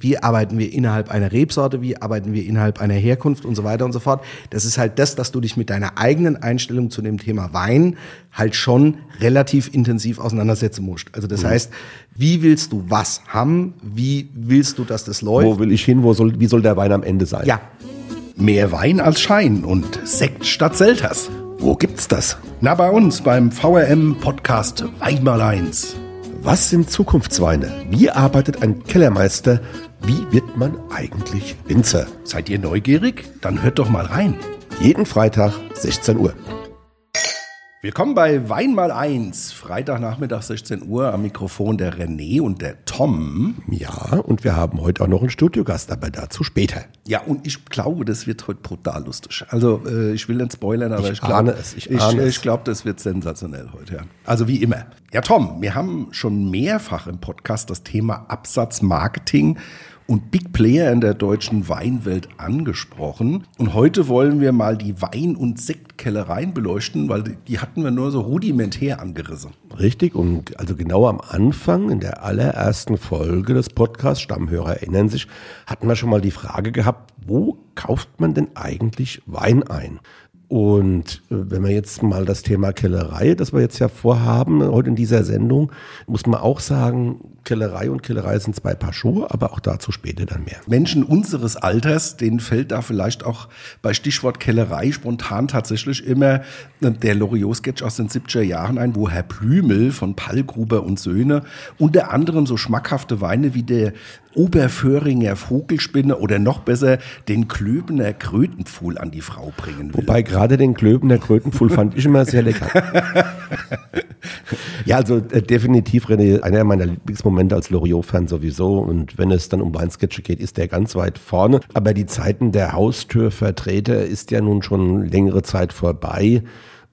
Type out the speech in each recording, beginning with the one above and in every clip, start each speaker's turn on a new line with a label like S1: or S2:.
S1: Wie arbeiten wir innerhalb einer Rebsorte? Wie arbeiten wir innerhalb einer Herkunft und so weiter und so fort? Das ist halt das, dass du dich mit deiner eigenen Einstellung zu dem Thema Wein halt schon relativ intensiv auseinandersetzen musst. Also das mhm. heißt, wie willst du was haben? Wie willst du, dass das läuft?
S2: Wo will ich hin? Wo soll, wie soll der Wein am Ende sein?
S1: Ja.
S3: Mehr Wein als Schein und Sekt statt Selters.
S2: Wo gibt's das?
S3: Na, bei uns beim VRM Podcast Wein mal eins.
S2: Was sind Zukunftsweine? Wie arbeitet ein Kellermeister? Wie wird man eigentlich Winzer?
S3: Seid ihr neugierig? Dann hört doch mal rein.
S2: Jeden Freitag 16 Uhr.
S3: Willkommen bei Wein mal eins. Freitagnachmittag 16 Uhr am Mikrofon der René und der Tom.
S2: Ja, und wir haben heute auch noch einen Studiogast, aber dazu später.
S3: Ja, und ich glaube, das wird heute brutal lustig. Also äh, ich will nicht spoilern, aber ich,
S2: ich
S3: glaube. Ich, ich, ich glaube, das wird sensationell heute. Ja. Also wie immer. Ja, Tom, wir haben schon mehrfach im Podcast das Thema Absatzmarketing und Big Player in der deutschen Weinwelt angesprochen. Und heute wollen wir mal die Wein- und Sektkellereien beleuchten, weil die hatten wir nur so rudimentär angerissen.
S2: Richtig, und also genau am Anfang, in der allerersten Folge des Podcasts, Stammhörer erinnern sich, hatten wir schon mal die Frage gehabt, wo kauft man denn eigentlich Wein ein? Und äh, wenn wir jetzt mal das Thema Kellerei, das wir jetzt ja vorhaben, heute in dieser Sendung, muss man auch sagen, Kellerei und Kellerei sind zwei Paar Schuhe, aber auch dazu später dann mehr.
S3: Menschen unseres Alters, denen fällt da vielleicht auch bei Stichwort Kellerei spontan tatsächlich immer äh, der Loriot-Sketch aus den 70er Jahren ein, wo Herr Blümel von Pallgruber und Söhne unter anderem so schmackhafte Weine wie der Oberföhringer Vogelspinne oder noch besser den Klöbener Krötenpfuhl an die Frau bringen
S2: will. Wobei gerade den Klöbener Krötenpfuhl fand ich immer sehr lecker. ja, also äh, definitiv René, einer meiner Lieblingsmomente als Loriot-Fan sowieso. Und wenn es dann um Weinsketche geht, ist der ganz weit vorne. Aber die Zeiten der Haustürvertreter ist ja nun schon längere Zeit vorbei.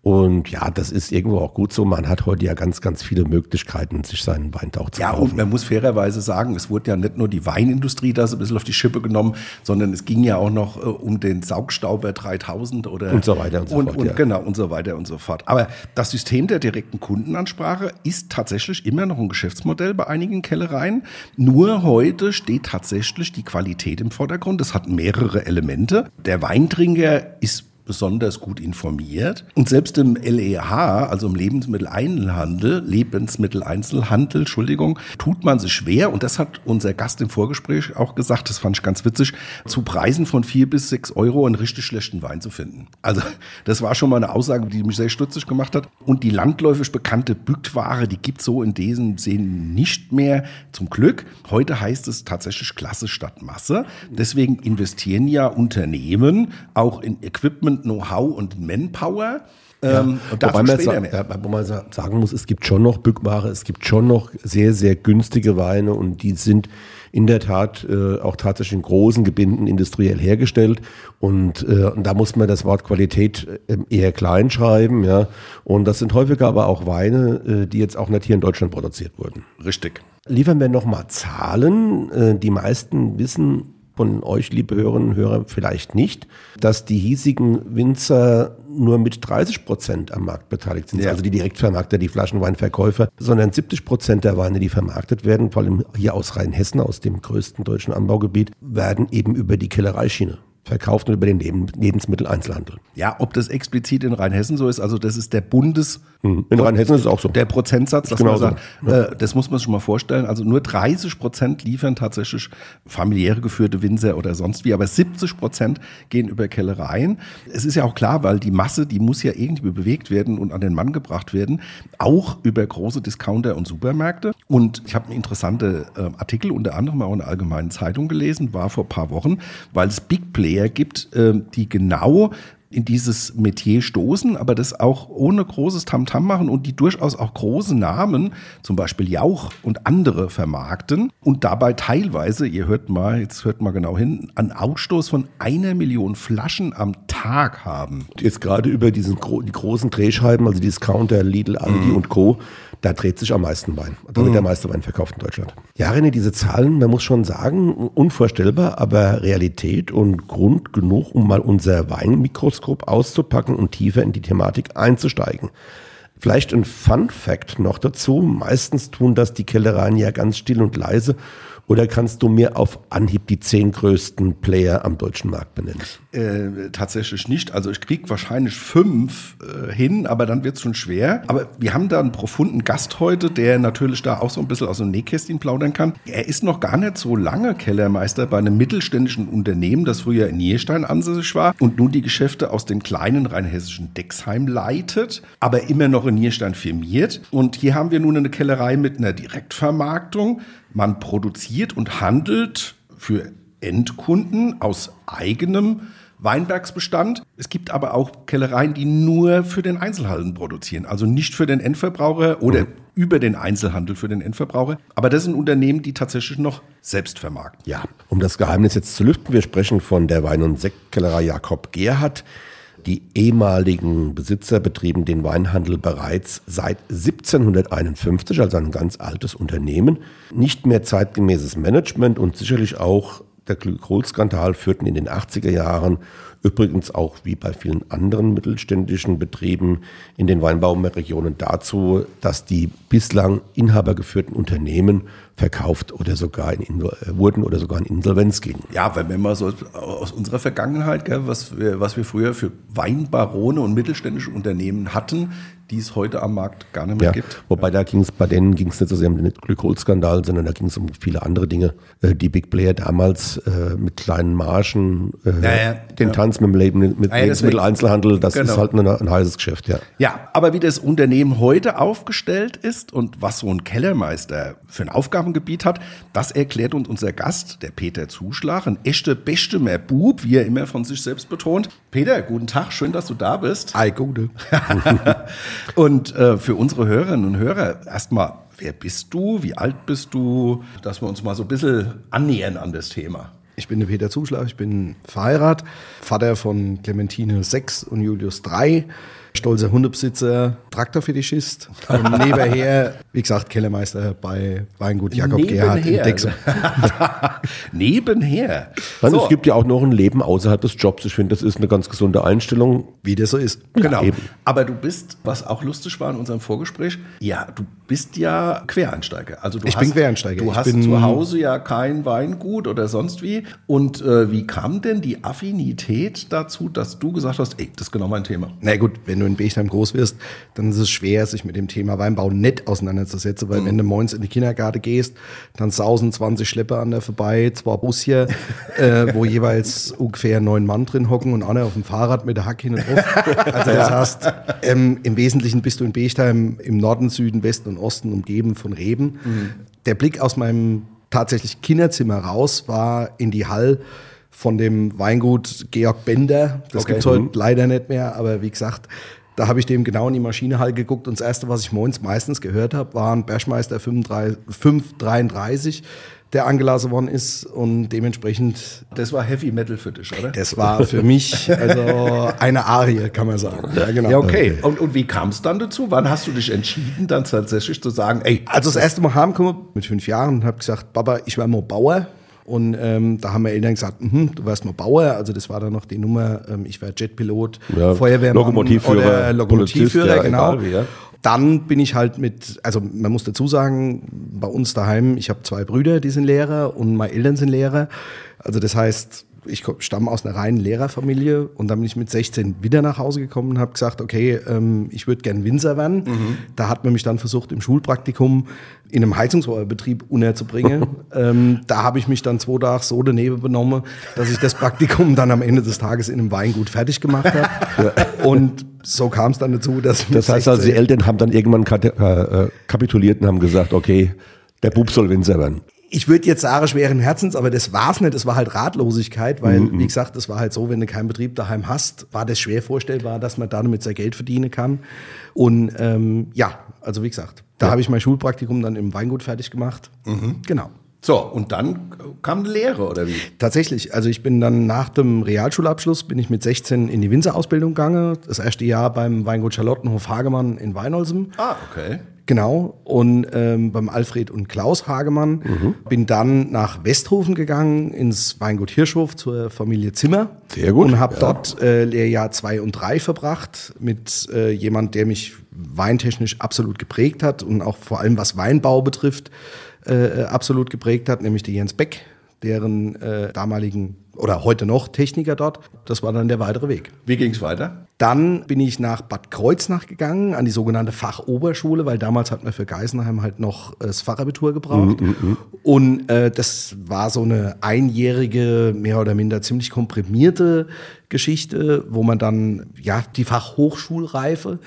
S2: Und ja, das ist irgendwo auch gut so. Man hat heute ja ganz, ganz viele Möglichkeiten, sich seinen Weintauch zu
S3: ja,
S2: kaufen. Ja, und
S3: man muss fairerweise sagen, es wurde ja nicht nur die Weinindustrie da so ein bisschen auf die Schippe genommen, sondern es ging ja auch noch äh, um den Saugstauber 3000 oder
S2: und so weiter und so
S3: und,
S2: fort.
S3: Und,
S2: ja.
S3: Genau, und so weiter und so fort. Aber das System der direkten Kundenansprache ist tatsächlich immer noch ein Geschäftsmodell bei einigen Kellereien. Nur heute steht tatsächlich die Qualität im Vordergrund. Das hat mehrere Elemente. Der Weintrinker ist besonders gut informiert. Und selbst im LEH, also im Lebensmitteleinzelhandel, Lebensmitteleinzelhandel, Entschuldigung, tut man sich schwer. Und das hat unser Gast im Vorgespräch auch gesagt, das fand ich ganz witzig, zu Preisen von vier bis sechs Euro einen richtig schlechten Wein zu finden. Also das war schon mal eine Aussage, die mich sehr stutzig gemacht hat. Und die landläufig bekannte Bückware, die gibt so in diesem Sinne nicht mehr. Zum Glück. Heute heißt es tatsächlich Klasse statt Masse. Deswegen investieren ja Unternehmen auch in Equipment und Know-how und Manpower.
S2: Ja, ähm, wobei, man sa ja, wo man sagen muss, es gibt schon noch Bückware, es gibt schon noch sehr, sehr günstige Weine und die sind in der Tat äh, auch tatsächlich in großen Gebinden industriell hergestellt. Und, äh, und da muss man das Wort Qualität äh, eher klein schreiben. Ja. Und das sind häufiger aber auch Weine, äh, die jetzt auch nicht hier in Deutschland produziert wurden.
S3: Richtig.
S2: Liefern wir nochmal Zahlen. Äh, die meisten wissen von euch, liebe Hörerinnen und Hörer, vielleicht nicht, dass die hiesigen Winzer nur mit 30 Prozent am Markt beteiligt sind. Ja. Also die Direktvermarkter, die Flaschenweinverkäufer, sondern 70 Prozent der Weine, die vermarktet werden, vor allem hier aus Rheinhessen, aus dem größten deutschen Anbaugebiet, werden eben über die Kellereischiene verkauft und über den Lebensmitteleinzelhandel.
S3: Ja, ob das explizit in Rheinhessen so ist, also das ist der Bundes...
S2: Hm, in Rheinhessen ist es auch so.
S3: Der Prozentsatz, dass genau man sagt, so. ja. äh, das muss man sich schon mal vorstellen, also nur 30 Prozent liefern tatsächlich familiäre geführte Winzer oder sonst wie, aber 70 Prozent gehen über Kellereien. Es ist ja auch klar, weil die Masse, die muss ja irgendwie bewegt werden und an den Mann gebracht werden, auch über große Discounter und Supermärkte. Und ich habe einen interessanten äh, Artikel unter anderem auch in der Allgemeinen Zeitung gelesen, war vor ein paar Wochen, weil es Big Play Player gibt, ähm, die genau in dieses Metier stoßen, aber das auch ohne großes Tamtam -Tam machen und die durchaus auch große Namen, zum Beispiel Jauch und andere vermarkten und dabei teilweise, ihr hört mal, jetzt hört mal genau hin, einen Ausstoß von einer Million Flaschen am Tag haben.
S2: Jetzt gerade über diesen die großen Drehscheiben, also Discounter, Lidl, Aldi mm. und Co., da dreht sich am meisten Wein. Da wird mm. der meiste Wein verkauft in Deutschland. Ja, René, diese Zahlen, man muss schon sagen, unvorstellbar, aber Realität und Grund genug, um mal unser Weinmikroskop auszupacken und tiefer in die Thematik einzusteigen. Vielleicht ein Fun Fact noch dazu. Meistens tun das die Kellereien ja ganz still und leise Oder kannst du mir auf Anhieb die zehn größten Player am deutschen Markt benennen?
S3: Äh, tatsächlich nicht. Also ich krieg wahrscheinlich fünf äh, hin, aber dann wird's schon schwer. Aber wir haben da einen profunden Gast heute, der natürlich da auch so ein bisschen aus dem Nähkästchen plaudern kann. Er ist noch gar nicht so lange Kellermeister bei einem mittelständischen Unternehmen, das früher in Nierstein ansässig war und nun die Geschäfte aus den kleinen rheinhessischen Dexheim leitet, aber immer noch in Nierstein firmiert. Und hier haben wir nun eine Kellerei mit einer Direktvermarktung. Man produziert und handelt für Endkunden aus eigenem Weinbergsbestand. Es gibt aber auch Kellereien, die nur für den Einzelhandel produzieren, also nicht für den Endverbraucher oder mhm. über den Einzelhandel für den Endverbraucher. Aber das sind Unternehmen, die tatsächlich noch selbst vermarkten.
S2: Ja, um das Geheimnis jetzt zu lüften, wir sprechen von der Wein- und Sektkellerei Jakob Gerhardt. Die ehemaligen Besitzer betrieben den Weinhandel bereits seit 1751, also ein ganz altes Unternehmen. Nicht mehr zeitgemäßes Management und sicherlich auch der Glykolskandal führten in den 80er Jahren übrigens auch wie bei vielen anderen mittelständischen Betrieben in den Weinbauregionen dazu, dass die bislang inhabergeführten Unternehmen verkauft oder sogar in, äh, wurden oder sogar in Insolvenz gingen.
S3: Ja, wenn wir mal so aus unserer Vergangenheit, gell, was, wir, was wir früher für Weinbarone und mittelständische Unternehmen hatten, die es heute am Markt gar nicht mehr
S2: ja,
S3: gibt.
S2: Wobei da ging es bei denen ging es nicht so sehr um den Glykolskandal, sondern da ging es um viele andere Dinge. Äh, die Big Player damals äh, mit kleinen Margen, äh, ja, den Tanz mit dem Leben, mit ja, Lebensmitteleinzelhandel, das genau. ist halt ein, ein heißes Geschäft, ja.
S3: Ja, aber wie das Unternehmen heute aufgestellt ist und was so ein Kellermeister für ein Aufgabengebiet hat, das erklärt uns unser Gast, der Peter Zuschlag, ein echter Beste mehr Bub, wie er immer von sich selbst betont. Peter, guten Tag, schön, dass du da bist.
S1: Ei, gute.
S3: Und äh, für unsere Hörerinnen und Hörer erstmal, wer bist du? Wie alt bist du? Dass wir uns mal so ein bisschen annähern an das Thema.
S1: Ich bin der Peter Zuschlag, ich bin verheiratet, Vater von Clementine 6 und Julius 3 stolzer Hundebesitzer, Traktorfetischist und nebenher, wie gesagt, Kellermeister bei Weingut Jakob nebenher. Gerhard in Dexel.
S3: nebenher.
S2: Also so. Es gibt ja auch noch ein Leben außerhalb des Jobs. Ich finde, das ist eine ganz gesunde Einstellung.
S1: Wie das so ist.
S3: Genau. Ja, Aber du bist, was auch lustig war in unserem Vorgespräch, ja, du bist ja Quereinsteiger. Also du
S1: ich
S3: hast,
S1: bin Quereinsteiger.
S3: Du
S1: ich
S3: hast zu Hause ja kein Weingut oder sonst wie. Und äh, wie kam denn die Affinität dazu, dass du gesagt hast, ey, das ist genau mein Thema?
S1: Na gut, wenn du in Bechheim groß wirst, dann ist es schwer, sich mit dem Thema Weinbau nett auseinanderzusetzen, weil mhm. wenn du morgens in die Kindergarten gehst, dann sausen 20 Schlepper an der vorbei, zwei Bus hier, äh, wo jeweils ungefähr neun Mann drin hocken und einer auf dem Fahrrad mit der Hack hin und drauf. Also das heißt, ähm, im Wesentlichen bist du in Bechheim im Norden, Süden, Westen und Osten umgeben von Reben. Mhm. Der Blick aus meinem tatsächlich Kinderzimmer raus war in die Hall von dem Weingut Georg Bender. Das okay. gibt's heute mhm. leider nicht mehr, aber wie gesagt, da habe ich dem genau in die Maschinehall geguckt und das erste, was ich morgens meistens gehört habe, war ein Bergmeister 533, der angelassen worden ist und dementsprechend.
S3: Das war Heavy Metal für dich, oder?
S1: Das war für mich also eine Arie, kann man sagen.
S3: Ja, genau. Ja, okay. Und, und wie kam es dann dazu? Wann hast du dich entschieden, dann tatsächlich zu sagen, ey.
S1: Also das erste Mal heimgekommen mit fünf Jahren und habe gesagt, Papa, ich werde mal Bauer. Und ähm, da haben wir Eltern gesagt, mhm, du wirst mal Bauer. Also das war dann noch die Nummer, ähm, ich wäre Jetpilot,
S2: ja, Feuerwehrmann
S1: Lokomotivführer, oder Lokomotivführer, ja, genau. Egal, ja. Dann bin ich halt mit, also man muss dazu sagen, bei uns daheim, ich habe zwei Brüder, die sind Lehrer und meine Eltern sind Lehrer. Also das heißt, ich stamme aus einer reinen Lehrerfamilie und dann bin ich mit 16 wieder nach Hause gekommen und habe gesagt, okay, ähm, ich würde gern Winzer werden. Mhm. Da hat man mich dann versucht, im Schulpraktikum in einem Heizungsrohrbetrieb unterzubringen. ähm, da habe ich mich dann zwei Tage so daneben benommen, dass ich das Praktikum dann am Ende des Tages in einem Weingut fertig gemacht habe. ja. Und so kam es dann dazu, dass
S2: Das heißt also, die Eltern haben dann irgendwann äh, äh, kapituliert und haben gesagt, okay, der Bub soll Winzer werden
S1: ich würde jetzt sagen, schweren Herzens, aber das war's nicht. Es war halt Ratlosigkeit, weil, mhm. wie gesagt, es war halt so, wenn du keinen Betrieb daheim hast, war das schwer vorstellbar, dass man damit sein Geld verdienen kann. Und ähm, ja, also wie gesagt, da ja. habe ich mein Schulpraktikum dann im Weingut fertig gemacht. Mhm. Genau.
S3: So, und dann kam eine Lehre, oder wie?
S1: Tatsächlich. Also ich bin dann nach dem Realschulabschluss, bin ich mit 16 in die Winzerausbildung gegangen. Das erste Jahr beim Weingut Charlottenhof Hagemann in Weinholzem.
S3: Ah, okay.
S1: Genau. Und ähm, beim Alfred und Klaus Hagemann mhm. bin dann nach Westhofen gegangen, ins Weingut Hirschhof zur Familie Zimmer.
S2: Sehr gut.
S1: Und habe ja. dort äh, Lehrjahr zwei und drei verbracht mit äh, jemand, der mich weintechnisch absolut geprägt hat und auch vor allem was Weinbau betrifft äh, absolut geprägt hat, nämlich der Jens Beck, deren äh, damaligen oder heute noch Techniker dort. Das war dann der weitere Weg.
S3: Wie ging es weiter?
S1: Dann bin ich nach Bad Kreuznach gegangen, an die sogenannte Fachoberschule, weil damals hat man für Geisenheim halt noch äh, das Fachabitur gebraucht. Mm, Und äh, das war so eine einjährige, mehr oder minder ziemlich komprimierte Geschichte, wo man dann ja die Fachhochschulreife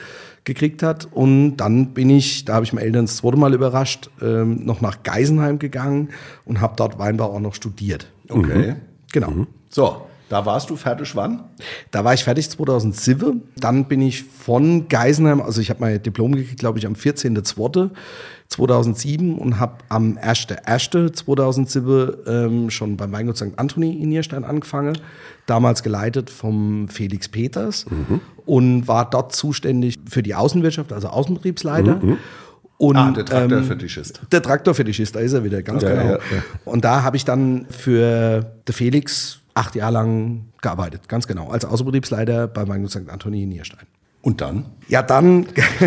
S1: gekriegt hat. Und dann bin ich, da habe ich meine Eltern das zweite Mal überrascht, ähm, noch nach Geisenheim gegangen und habe dort Weinbau auch noch studiert.
S3: Okay.
S1: Genau.
S3: Mhm. So, da warst du fertig wann?
S1: Da war ich fertig 2007. Dann bin ich von Geisenheim, also ich habe mein Diplom gekriegt, glaube ich, am 14.02.2007 und habe am 1.1.2007 ähm, schon beim Weingut St. Anthony in Nierstein angefangen. Damals geleitet vom Felix Peters mhm. und war dort zuständig für die Außenwirtschaft, also Außenbetriebsleiter. Mhm.
S3: Und, ah, der Traktorfetischist.
S1: Ähm, der Traktorfetischist, da ist er wieder, ganz ja, genau. Ja, ja. Und da habe ich dann für den Felix acht Jahre lang gearbeitet, ganz genau, als Außenbetriebsleiter bei Weingut St. Anthony in Nierstein.
S3: Und dann?
S1: Ja, dann.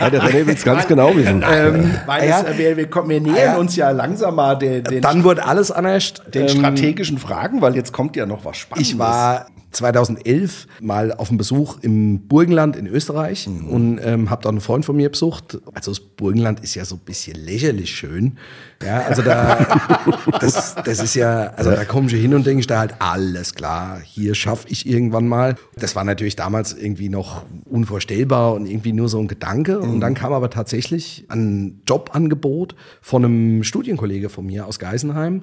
S2: ja, der René will es ganz genau wissen.
S3: Ähm, Weil ja, es, wir, wir, kommen, wir nähern ja, uns ja langsam mal den, den
S1: Dann wurde alles anders.
S3: Den ähm, strategischen Fragen, weil jetzt kommt ja noch was Spannendes.
S1: Ich war 2011 mal auf einem Besuch im Burgenland in Österreich mhm. und ähm, habe da einen Freund von mir besucht. Also das Burgenland ist ja so ein bisschen lächerlich schön. Ja, also da, das, das ist ja, also da kommst du hin und denkst da halt, alles klar, hier schaffe ich irgendwann mal. Das war natürlich damals irgendwie noch unvorstellbar und irgendwie nur so ein Gedanke. Und mhm. dann kam aber tatsächlich ein Jobangebot von einem Studienkollege von mir aus Geisenheim,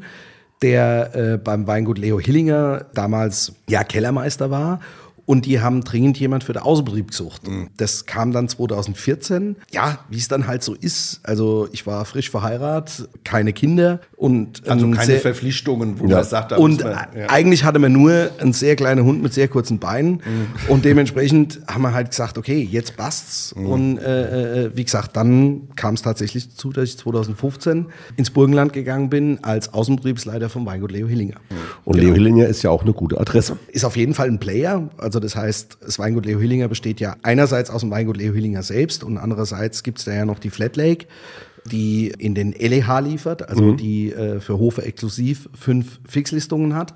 S1: der äh, beim Weingut Leo Hillinger damals ja Kellermeister war und die haben dringend jemand für den Außenbetrieb gesucht. Mhm. Das kam dann 2014. Ja, wie es dann halt so ist. Also ich war frisch verheiratet, keine Kinder und
S3: also keine sehr, Verpflichtungen,
S1: wo ja. man sagt, da und man, ja. eigentlich hatte man nur einen sehr kleinen Hund mit sehr kurzen Beinen mhm. und dementsprechend haben wir halt gesagt, okay, jetzt passt's. Mhm. Und äh, äh wie gesagt, dann kam es tatsächlich dazu, dass ich 2015 ins Burgenland gegangen bin als Außenbetriebsleiter vom Weingut Leo Hillinger.
S2: Mhm. Und genau. Leo Hillinger ist ja auch eine gute Adresse.
S1: Ist auf jeden Fall ein Player. Also also das heißt, das Weingut Leo Hillinger besteht ja einerseits aus dem Weingut Leo Hillinger selbst und andererseits gibt es da ja noch die Flat Lake, die in den LEH liefert, also mhm. die äh, für Hofe exklusiv fünf Fixlistungen hat.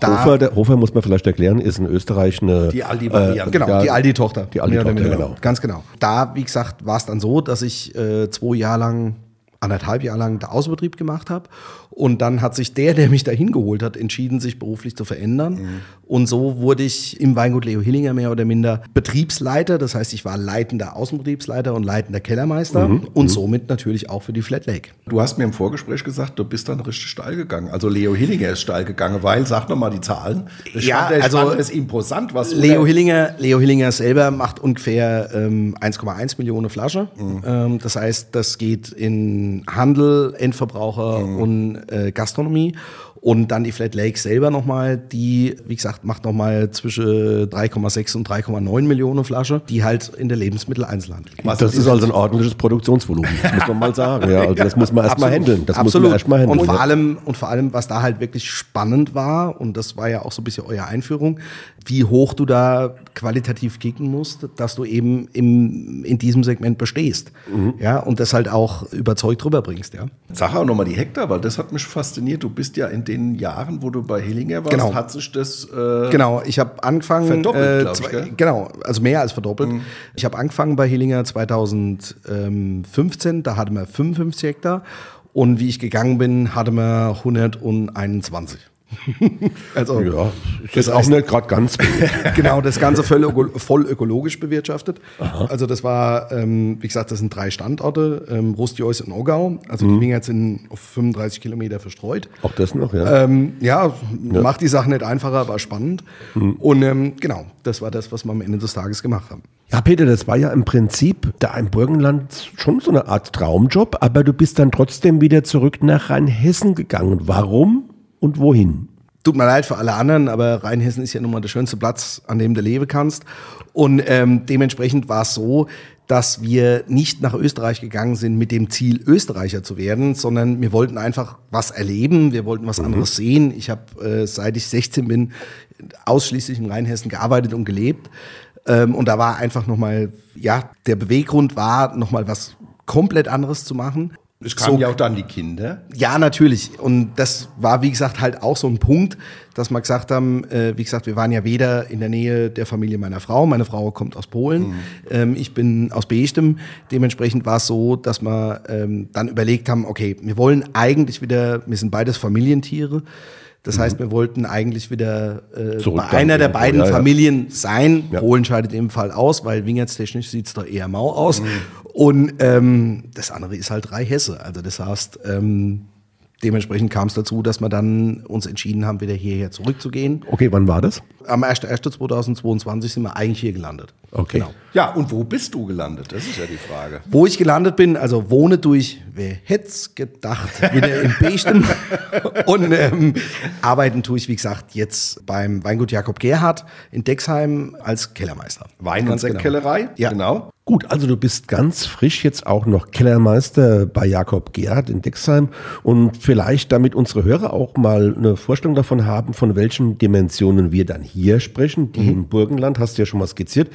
S2: Da, Hofer, der, Hofer, muss man vielleicht erklären, ist in Österreich eine.
S1: Die Aldi-Variante. Äh, genau, ja, die Aldi-Tochter.
S2: Die Aldi-Tochter, genau.
S1: Ganz genau. Da, wie gesagt, war es dann so, dass ich äh, zwei Jahre lang, anderthalb Jahre lang der Außenbetrieb gemacht habe und dann hat sich der, der mich dahin geholt hat, entschieden, sich beruflich zu verändern. Mhm. Und so wurde ich im Weingut Leo Hillinger mehr oder minder Betriebsleiter. Das heißt, ich war leitender Außenbetriebsleiter und leitender Kellermeister mhm. und mhm. somit natürlich auch für die Flat Lake.
S3: Du hast mir im Vorgespräch gesagt, du bist dann richtig steil gegangen. Also Leo Hillinger ist steil gegangen, weil, sag nochmal die Zahlen.
S1: Das ja, Stand, also
S3: ist imposant. Was
S1: Leo Hillinger, Leo Hillinger selber macht ungefähr ähm, 1,1 Millionen Flaschen. Mhm. Ähm, das heißt, das geht in Handel, Endverbraucher mhm. und äh, Gastronomie. Und dann die Flat Lake selber nochmal, die, wie gesagt, macht nochmal zwischen 3,6 und 3,9 Millionen Flaschen, die halt in der Lebensmitteleinzelhandel
S2: gehen. Das, das ist also ein ordentliches Produktionsvolumen, das muss man mal sagen. Ja, also das muss man erstmal handeln. Das
S1: Absolut. muss man erstmal handeln. Und vor, allem, und vor allem, was da halt wirklich spannend war, und das war ja auch so ein bisschen eure Einführung, wie hoch du da qualitativ kicken musst, dass du eben im, in diesem Segment bestehst. Mhm. Ja, und das halt auch überzeugt rüberbringst. Ja.
S3: Sag auch nochmal die Hektar, weil das hat mich fasziniert. Du bist ja in den Jahren, wo du bei Hillinger warst,
S1: genau.
S3: hat sich das äh,
S1: Genau, ich habe angefangen
S3: verdoppelt, äh, zwei,
S1: ich, Genau, also mehr als verdoppelt. Mhm. Ich habe angefangen bei Hillinger 2015, da hatten wir 55 Hektar und wie ich gegangen bin, hatten wir 121.
S2: also, ja, ist das auch nicht gerade ganz.
S1: genau, das Ganze voll, voll ökologisch bewirtschaftet. Aha. Also das war, ähm, wie gesagt, das sind drei Standorte, ähm, Rostjois und Ogau. Also mhm. die Wingerts sind auf 35 Kilometer verstreut.
S2: Auch das noch, ja.
S1: Ähm, ja, ja, macht die Sache nicht einfacher, aber spannend. Mhm. Und ähm, genau, das war das, was wir am Ende des Tages gemacht haben.
S2: Ja, Peter, das war ja im Prinzip da im Burgenland schon so eine Art Traumjob, aber du bist dann trotzdem wieder zurück nach Rheinhessen gegangen. Warum? Und wohin?
S1: Tut mir leid für alle anderen, aber Rheinhessen ist ja nun mal der schönste Platz, an dem du leben kannst. Und ähm, dementsprechend war es so, dass wir nicht nach Österreich gegangen sind mit dem Ziel, Österreicher zu werden, sondern wir wollten einfach was erleben, wir wollten was mhm. anderes sehen. Ich habe, äh, seit ich 16 bin, ausschließlich in Rheinhessen gearbeitet und gelebt. Ähm, und da war einfach nochmal, ja, der Beweggrund war, nochmal was komplett anderes zu machen
S3: Es kamen ja auch dann die Kinder.
S1: Ja, natürlich. Und das war, wie gesagt, halt auch so ein Punkt, dass wir gesagt haben, äh, wie gesagt, wir waren ja weder in der Nähe der Familie meiner Frau, meine Frau kommt aus Polen, mhm. ähm, ich bin aus Beestem. Dementsprechend war es so, dass wir ähm, dann überlegt haben, okay, wir wollen eigentlich wieder, wir sind beides Familientiere, das mhm. heißt, wir wollten eigentlich wieder äh, bei einer der beiden ja. Familien sein. Ja. Polen scheidet im Fall aus, weil wingertstechnisch sieht's da eher mau aus. Mhm. Und ähm, das andere ist halt drei Hesse. Also das heißt, ähm, dementsprechend kam es dazu, dass wir dann uns entschieden haben, wieder hierher zurückzugehen.
S2: Okay, wann war das?
S1: Am 1.1.2022 sind wir eigentlich hier gelandet.
S3: Okay. Genau. Ja, und wo bist du gelandet? Das ist ja die Frage.
S1: Wo ich gelandet bin, also wohne durch, wer hätte es gedacht, wieder in Bechten. und ähm, arbeiten tue ich, wie gesagt, jetzt beim Weingut Jakob Gerhard in Dexheim als Kellermeister.
S3: Wein- und Sektkellerei?
S1: Genau. Ja. Genau.
S2: Gut, also du bist ganz frisch jetzt auch noch Kellermeister bei Jakob Gerhard in Dexheim und vielleicht damit unsere Hörer auch mal eine Vorstellung davon haben, von welchen Dimensionen wir dann hier sprechen. Die mhm. im Burgenland hast du ja schon mal skizziert.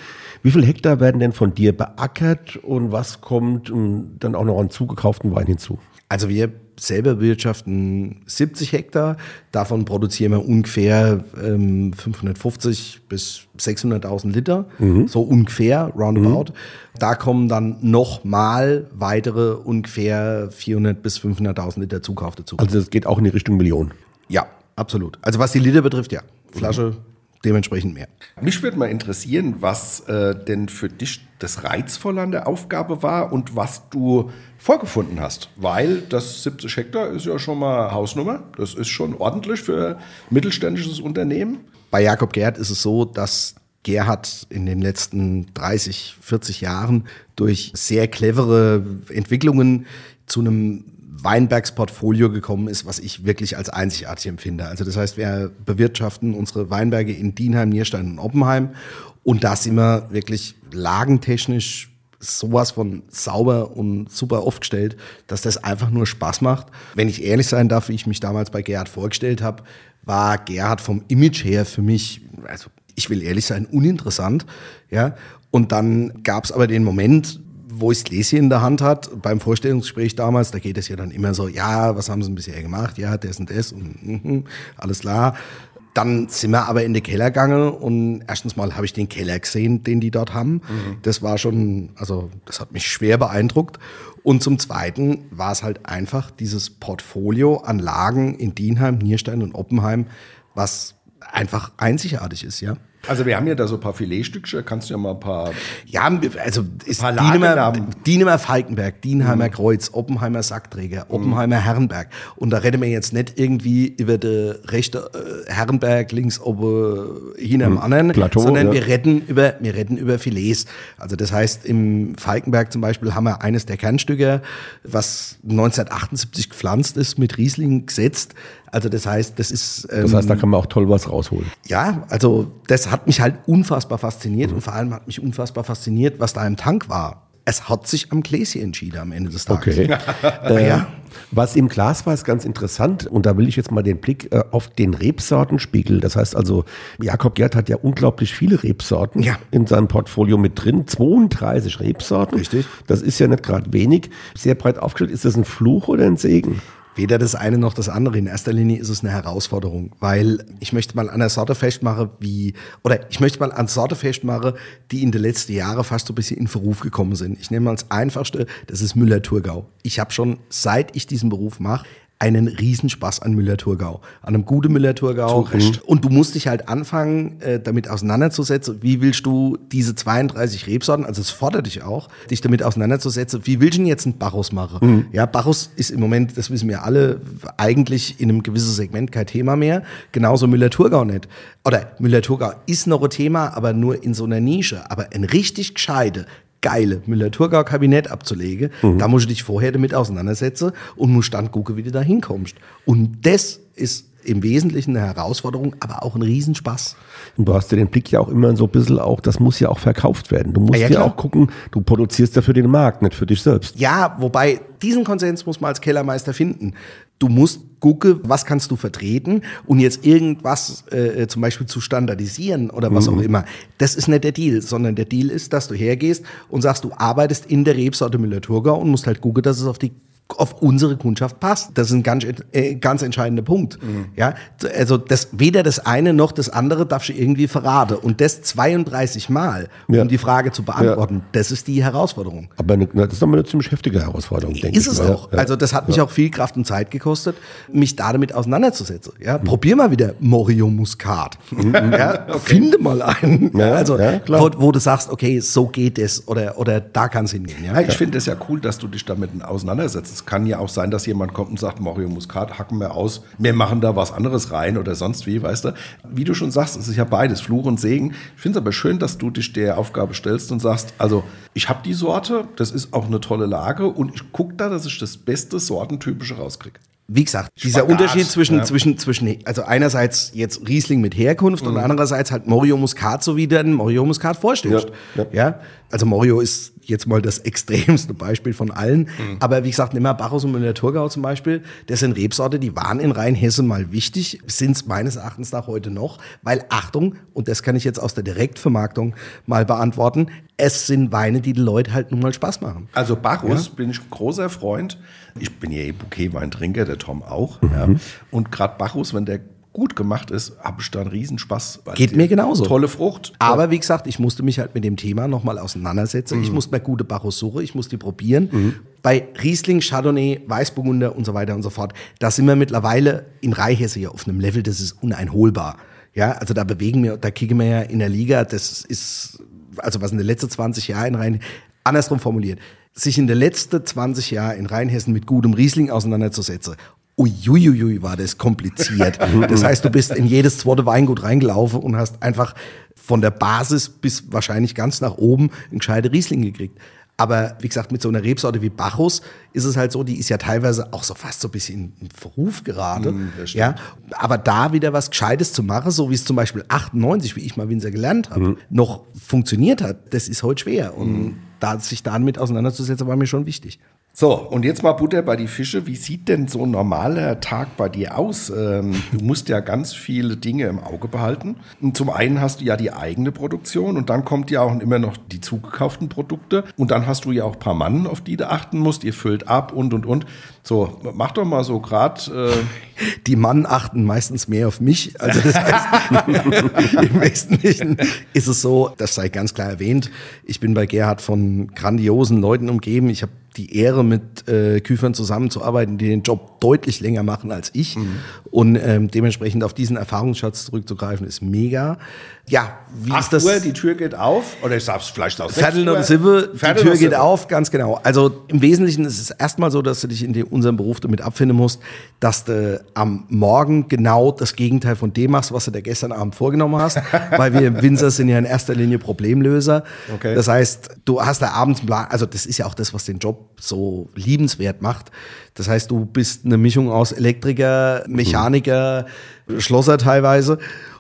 S2: Wie viel Hektar werden denn von dir beackert und was kommt dann auch noch an zugekauften Wein hinzu?
S1: Also wir selber bewirtschaften 70 Hektar. Davon produzieren wir ungefähr ähm, 550 bis 600.000 Liter. Mhm. So ungefähr, roundabout. Mhm. Da kommen dann nochmal weitere ungefähr 400 bis 500.000 Liter Zukauf dazu.
S2: Also das geht auch in die Richtung Million?
S1: Ja, absolut. Also was die Liter betrifft, ja. Flasche mhm dementsprechend mehr.
S3: Mich würde mal interessieren, was äh, denn für dich das Reizvolle an der Aufgabe war und was du vorgefunden hast. Weil das 70 Hektar ist ja schon mal Hausnummer. Das ist schon ordentlich für mittelständisches Unternehmen.
S1: Bei Jakob Gerd ist es so, dass Gerhard in den letzten 30, 40 Jahren durch sehr clevere Entwicklungen zu einem Weinbergs Portfolio gekommen ist, was ich wirklich als einzigartig empfinde. Also das heißt, wir bewirtschaften unsere Weinberge in Dienheim, Nierstein und Oppenheim und da sind wir wirklich lagentechnisch sowas von sauber und super aufgestellt, dass das einfach nur Spaß macht. Wenn ich ehrlich sein darf, wie ich mich damals bei Gerhard vorgestellt habe, war Gerhard vom Image her für mich, also ich will ehrlich sein, uninteressant. Ja, und dann gab es aber den Moment, wo ich das Gläschen in der Hand hat, beim Vorstellungsgespräch damals, da geht es ja dann immer so, ja, was haben sie bisher gemacht? Ja, das und das und mm, alles klar. Dann sind wir aber in den Keller gegangen und erstens mal habe ich den Keller gesehen, den die dort haben. Mhm. Das war schon, also das hat mich schwer beeindruckt. Und zum Zweiten war es halt einfach dieses Portfolio an Lagen in Dienheim, Nierstein und Oppenheim, was einfach einzigartig ist, ja.
S3: Also wir haben ja da so ein paar Filetstückchen, kannst du ja mal ein paar.
S1: Ja, also ist Dienemer, Dienemer Falkenberg, Dienheimer mhm. Kreuz, Oppenheimer Sackträger. Oppenheimer mhm. Herrenberg. Und da reden wir jetzt nicht irgendwie über den rechte äh, Herrenberg links oben hin am mhm. anderen, Plateau, sondern ja. wir reden über wir reden über Filets. Also das heißt im Falkenberg zum Beispiel haben wir eines der Kernstücke, was 1978 gepflanzt ist, mit Riesling gesetzt. Also das heißt, das ist.
S2: Ähm, das heißt, da kann man auch toll was rausholen.
S1: Ja, also das hat mich halt unfassbar fasziniert mhm. und vor allem hat mich unfassbar fasziniert, was da im Tank war. Es hat sich am Gläschen entschieden am Ende des Tages.
S2: Okay. äh, ja. Was im Glas war, ist ganz interessant. Und da will ich jetzt mal den Blick äh, auf den Rebsortenspiegel. Das heißt also, Jakob Gerd hat ja unglaublich viele Rebsorten ja. in seinem Portfolio mit drin. 32 Rebsorten.
S1: Richtig.
S2: Das ist ja nicht gerade wenig. Sehr breit aufgestellt. Ist das ein Fluch oder ein Segen?
S1: Weder das eine noch das andere. In erster Linie ist es eine Herausforderung, weil ich möchte mal an der Sorte festmachen, wie, oder ich möchte mal an Sorte festmachen, die in den letzten Jahren fast so ein bisschen in Verruf gekommen sind. Ich nehme mal als einfachste, das ist Müller-Thurgau. Ich habe schon, seit ich diesen Beruf mache, einen Riesenspaß an Müller-Thurgau, an einem guten Müller-Thurgau. Und du musst dich halt anfangen, äh, damit auseinanderzusetzen, wie willst du diese 32 Rebsorten, also es fordert dich auch, dich damit auseinanderzusetzen, wie willst du denn jetzt einen Bacchus machen? Mhm. Ja, Bacchus ist im Moment, das wissen wir alle, eigentlich in einem gewissen Segment kein Thema mehr. Genauso Müller-Thurgau nicht. Oder Müller-Thurgau ist noch ein Thema, aber nur in so einer Nische. Aber ein richtig gescheite, geile Müller-Thurgau-Kabinett abzulegen, mhm. da musst du dich vorher damit auseinandersetzen und musst dann gucken, wie du da hinkommst. Und das ist im Wesentlichen eine Herausforderung, aber auch ein Riesenspaß.
S2: Und du hast ja den Blick ja auch immer so ein bisschen auch, das muss ja auch verkauft werden. Du musst ja, ja auch gucken, du produzierst ja für den Markt, nicht für dich selbst.
S1: Ja, wobei diesen Konsens muss man als Kellermeister finden. Du musst gucken, was kannst du vertreten und jetzt irgendwas äh, zum Beispiel zu standardisieren oder was mhm. auch immer. Das ist nicht der Deal, sondern der Deal ist, dass du hergehst und sagst, du arbeitest in der Rebsorte Müller-Thurgau und musst halt gucken, dass es auf die auf unsere Kundschaft passt. Das ist ein ganz, äh, ganz entscheidender Punkt. Mhm. Ja, also das, weder das eine noch das andere darfst du irgendwie verraten. Und das 32 Mal, um ja. die Frage zu beantworten, ja. das ist die Herausforderung.
S2: Aber eine, das ist doch eine ziemlich heftige Herausforderung,
S1: denke ist ich. Ist es auch. Ja. Also das hat mich auch viel Kraft und Zeit gekostet, mich da damit auseinanderzusetzen. Ja, mhm. probier mal wieder Morio Muscat. Mhm. ja, okay. Finde mal einen. also, wo, wo, du sagst, okay, so geht es oder, oder da kann es hingehen.
S3: Ja, ich finde es ja cool, dass du dich damit auseinandersetzt es kann ja auch sein, dass jemand kommt und sagt, Mario Muscat hacken wir aus, wir machen da was anderes rein oder sonst wie, weißt du. Wie du schon sagst, es ist ja beides, Fluch und Segen. Ich finde es aber schön, dass du dich der Aufgabe stellst und sagst, also ich habe die Sorte, das ist auch eine tolle Lage und ich gucke da, dass ich das beste Sortentypische rauskriege
S1: wie gesagt, dieser Spagat, Unterschied zwischen, ja. zwischen, zwischen, also einerseits jetzt Riesling mit Herkunft mhm. und andererseits halt Morio Muscat, so wie du den Morio Muscat vorstellst. Ja, ja. ja, also Morio ist jetzt mal das extremste Beispiel von allen. Mhm. Aber wie gesagt, nimm mal Bacchus und Müller-Thurgau zum Beispiel. Das sind Rebsorte, die waren in Rheinhessen mal wichtig, sind es meines Erachtens nach heute noch. Weil Achtung, und das kann ich jetzt aus der Direktvermarktung mal beantworten, es sind Weine, die den Leuten halt nun mal Spaß machen.
S3: Also Bacchus ja? bin ich großer Freund. Ich bin ja eh Bouquet-Weintrinker, der Tom auch. Mhm. Ja. Und gerade Bacchus, wenn der gut gemacht ist, habe ich da einen Riesenspaß.
S1: Geht mir genauso.
S3: Tolle Frucht.
S1: Aber wie gesagt, ich musste mich halt mit dem Thema nochmal auseinandersetzen. Mhm. Ich musste mir gute Bacchus suchen, ich musste die probieren. Mhm. Bei Riesling, Chardonnay, Weißburgunder und so weiter und so fort, da sind wir mittlerweile in Rheinhesse ja auf einem Level, das ist uneinholbar. Ja, also da bewegen wir, da kicken wir ja in der Liga, das ist, also was in den letzten 20 Jahren rein, andersrum formuliert, sich in den letzten 20 Jahren in Rheinhessen mit gutem Riesling auseinanderzusetzen uiuiui, war das kompliziert. das heißt, du bist in jedes zweite Weingut reingelaufen und hast einfach von der Basis bis wahrscheinlich ganz nach oben einen gescheite Riesling gekriegt. Aber wie gesagt, mit so einer Rebsorte wie Bacchus ist es halt so, die ist ja teilweise auch so fast so ein bisschen in Verruf gerade. Mm, ja, aber da wieder was Gescheites zu machen, so wie es zum Beispiel 98, wie ich mal Winzer gelernt habe, mm. noch funktioniert hat, das ist heute schwer. Und mm. da sich damit auseinanderzusetzen, war mir schon wichtig.
S3: So, und jetzt mal Butter bei die Fische. Wie sieht denn so ein normaler Tag bei dir aus? Ähm, du musst ja ganz viele Dinge im Auge behalten. Und zum einen hast du ja die eigene Produktion und dann kommt ja auch immer noch die zugekauften Produkte. Und dann hast du ja auch ein paar Mann, auf die du achten musst. Ihr füllt ab und, und, und. So, mach doch mal so gerade.
S1: Äh die Mann achten meistens mehr auf mich. Also das heißt, im Wesentlichen ist es so, das sei ganz klar erwähnt. Ich bin bei Gerhard von grandiosen Leuten umgeben. Ich habe die Ehre, mit äh, Küfern zusammenzuarbeiten, die den Job deutlich länger machen als ich. Mhm. Und ähm, dementsprechend auf diesen Erfahrungsschatz zurückzugreifen, ist mega. Ja,
S3: wie ist das? Uhr, die Tür geht auf, oder ich sag's vielleicht auch
S1: Viertel oder Sippe, die Tür geht auf, ganz genau. Also im Wesentlichen ist es erstmal so, dass du dich in dem, unserem Beruf damit abfinden musst, dass du am Morgen genau das Gegenteil von dem machst, was du dir gestern Abend vorgenommen hast, weil wir Winzer sind ja in erster Linie Problemlöser. Okay. Das heißt, du hast da abends, also das ist ja auch das, was den Job so liebenswert macht. Das heißt, du bist eine Mischung aus Elektriker, Mechaniker, Schlosser teilweise.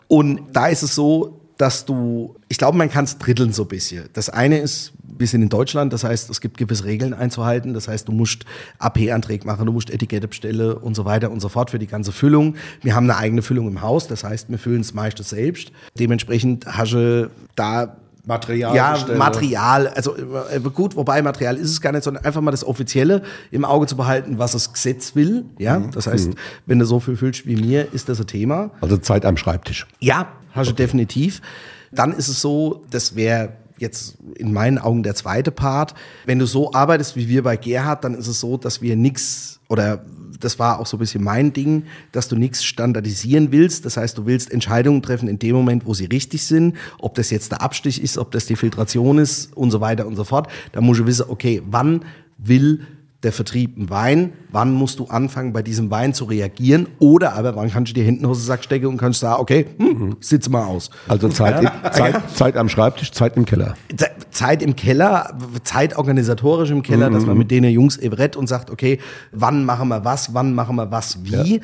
S1: Und da ist es so, dass du, ich glaube, man kann es dritteln so ein bisschen. Das eine ist wir sind in Deutschland, das heißt, es gibt gewisse Regeln einzuhalten. Das heißt, du musst AP-Anträge machen, du musst Etikette bestellen und so weiter und so fort für die ganze Füllung. Wir haben eine eigene Füllung im Haus, das heißt, wir füllen es meistens selbst. Dementsprechend hast du da
S3: Material.
S1: Ja, bestelle. Material. Also äh, gut, wobei Material ist es gar nicht, sondern einfach mal das Offizielle im Auge zu behalten, was das Gesetz will. Ja, mhm. das heißt, mhm. wenn du so viel füllst wie mir, ist das ein Thema.
S2: Also Zeit am Schreibtisch.
S1: Ja, hast du okay. definitiv. Dann ist es so, das wäre jetzt in meinen Augen der zweite Part. Wenn du so arbeitest wie wir bei Gerhard, dann ist es so, dass wir nichts oder das war auch so ein bisschen mein Ding, dass du nichts standardisieren willst. Das heißt, du willst Entscheidungen treffen in dem Moment, wo sie richtig sind. Ob das jetzt der Abstich ist, ob das die Filtration ist und so weiter und so fort. Da musst du wissen, okay, wann will der Vertrieb ein Wein, wann musst du anfangen, bei diesem Wein zu reagieren oder aber wann kannst du dir hinten aus dem Sack stecken und kannst sagen, okay, hm, sitz mal aus.
S2: Also Zeit, ja. Zeit, Zeit am Schreibtisch, Zeit im Keller.
S1: Zeit im Keller, Zeit organisatorisch im Keller, mhm. dass man mit denen Jungs Everett und sagt, okay, wann machen wir was, wann machen wir was, wie. Ja.